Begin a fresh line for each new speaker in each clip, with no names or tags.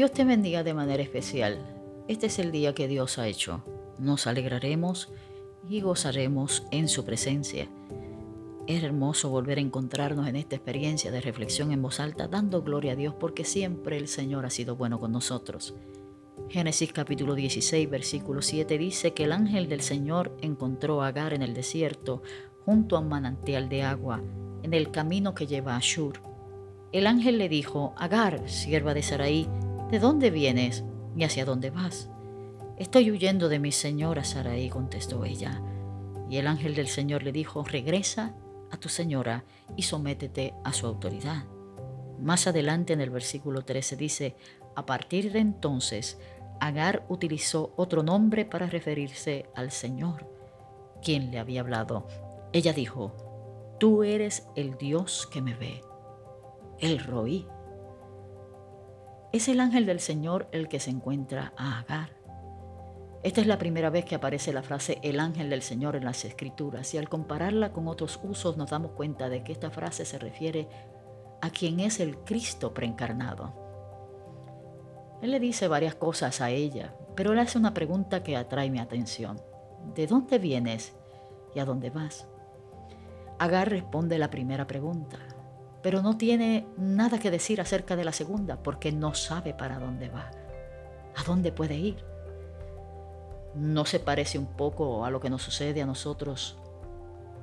Dios te bendiga de manera especial. Este es el día que Dios ha hecho. Nos alegraremos y gozaremos en su presencia. Es hermoso volver a encontrarnos en esta experiencia de reflexión en voz alta, dando gloria a Dios porque siempre el Señor ha sido bueno con nosotros. Génesis capítulo 16, versículo 7 dice que el ángel del Señor encontró a Agar en el desierto, junto a un manantial de agua, en el camino que lleva a Shur. El ángel le dijo, Agar, sierva de Saraí, ¿de dónde vienes y hacia dónde vas? Estoy huyendo de mi señora Saraí, contestó ella. Y el ángel del Señor le dijo, regresa a tu señora y sométete a su autoridad. Más adelante en el versículo 13 dice, a partir de entonces, Agar utilizó otro nombre para referirse al Señor, quien le había hablado. Ella dijo, Tú eres el Dios que me ve, el Roí. Es el ángel del Señor el que se encuentra a Agar. Esta es la primera vez que aparece la frase el ángel del Señor en las escrituras y al compararla con otros usos nos damos cuenta de que esta frase se refiere a quien es el Cristo preencarnado. Él le dice varias cosas a ella, pero él hace una pregunta que atrae mi atención. ¿De dónde vienes y a dónde vas? Agar responde la primera pregunta, pero no tiene nada que decir acerca de la segunda porque no sabe para dónde va, a dónde puede ir. ¿No se parece un poco a lo que nos sucede a nosotros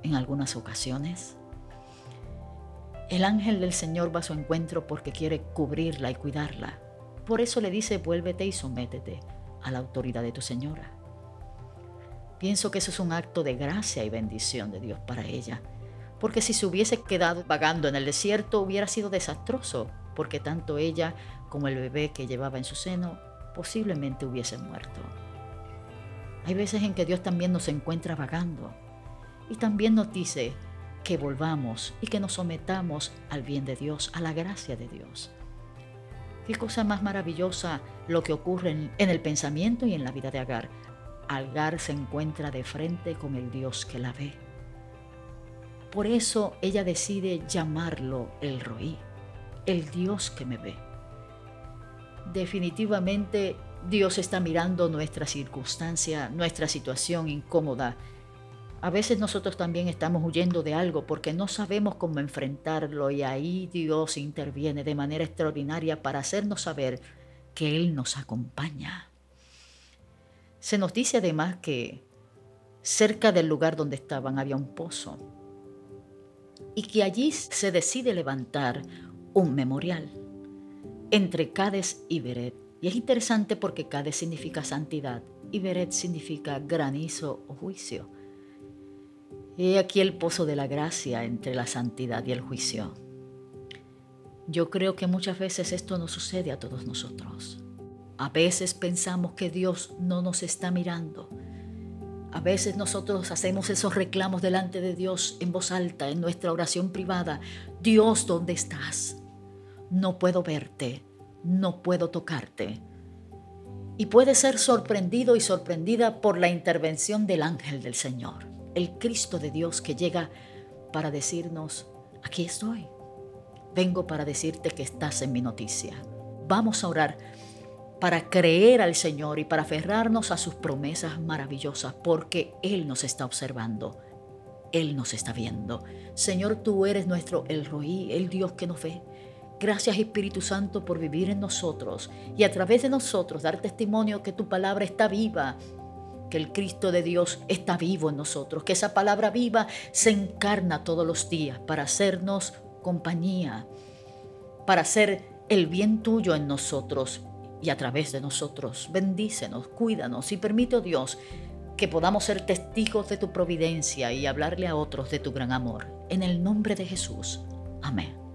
en algunas ocasiones? El ángel del Señor va a su encuentro porque quiere cubrirla y cuidarla. Por eso le dice, vuélvete y sométete a la autoridad de tu señora. Pienso que eso es un acto de gracia y bendición de Dios para ella porque si se hubiese quedado vagando en el desierto hubiera sido desastroso, porque tanto ella como el bebé que llevaba en su seno posiblemente hubiesen muerto. Hay veces en que Dios también nos encuentra vagando y también nos dice que volvamos y que nos sometamos al bien de Dios, a la gracia de Dios. Qué cosa más maravillosa lo que ocurre en, el pensamiento y en la vida de Agar. Agar se encuentra de frente con el Dios que la ve por eso ella decide llamarlo el Roí, el Dios que me ve. Definitivamente Dios está mirando nuestra circunstancia, nuestra situación incómoda. A veces nosotros también estamos huyendo de algo porque no sabemos cómo enfrentarlo y ahí Dios interviene de manera extraordinaria para hacernos saber que Él nos acompaña. Se nos dice además que cerca del lugar donde estaban había un pozo y que allí se decide levantar un memorial entre Cades y Beret. Y es interesante porque Cades significa santidad y Beret significa granizo o juicio. Y aquí el pozo de la gracia entre la santidad y el juicio. Yo creo que muchas veces esto nos sucede a todos nosotros. A veces pensamos que Dios no nos está mirando, a veces nosotros hacemos esos reclamos delante de Dios en voz alta, en nuestra oración privada. Dios, ¿dónde estás? No puedo verte, no puedo tocarte. Y puede ser sorprendido y sorprendida por la intervención del ángel del Señor, el Cristo de Dios que llega para decirnos, aquí estoy. Vengo para decirte que estás en mi noticia. Vamos a orar para creer al Señor y para aferrarnos a sus promesas maravillosas, porque Él nos está observando, Él nos está viendo. Señor, tú eres nuestro El Roí, el Dios que nos ve. Gracias Espíritu Santo por vivir en nosotros y a través de nosotros dar testimonio que tu palabra está viva, que el Cristo de Dios está vivo en nosotros, que esa palabra viva se encarna todos los días para hacernos compañía, para hacer el bien tuyo en nosotros y a través de nosotros. Bendícenos, cuídanos y permite, oh Dios, que podamos ser testigos de tu providencia y hablarle a otros de tu gran amor. En el nombre de Jesús. Amén.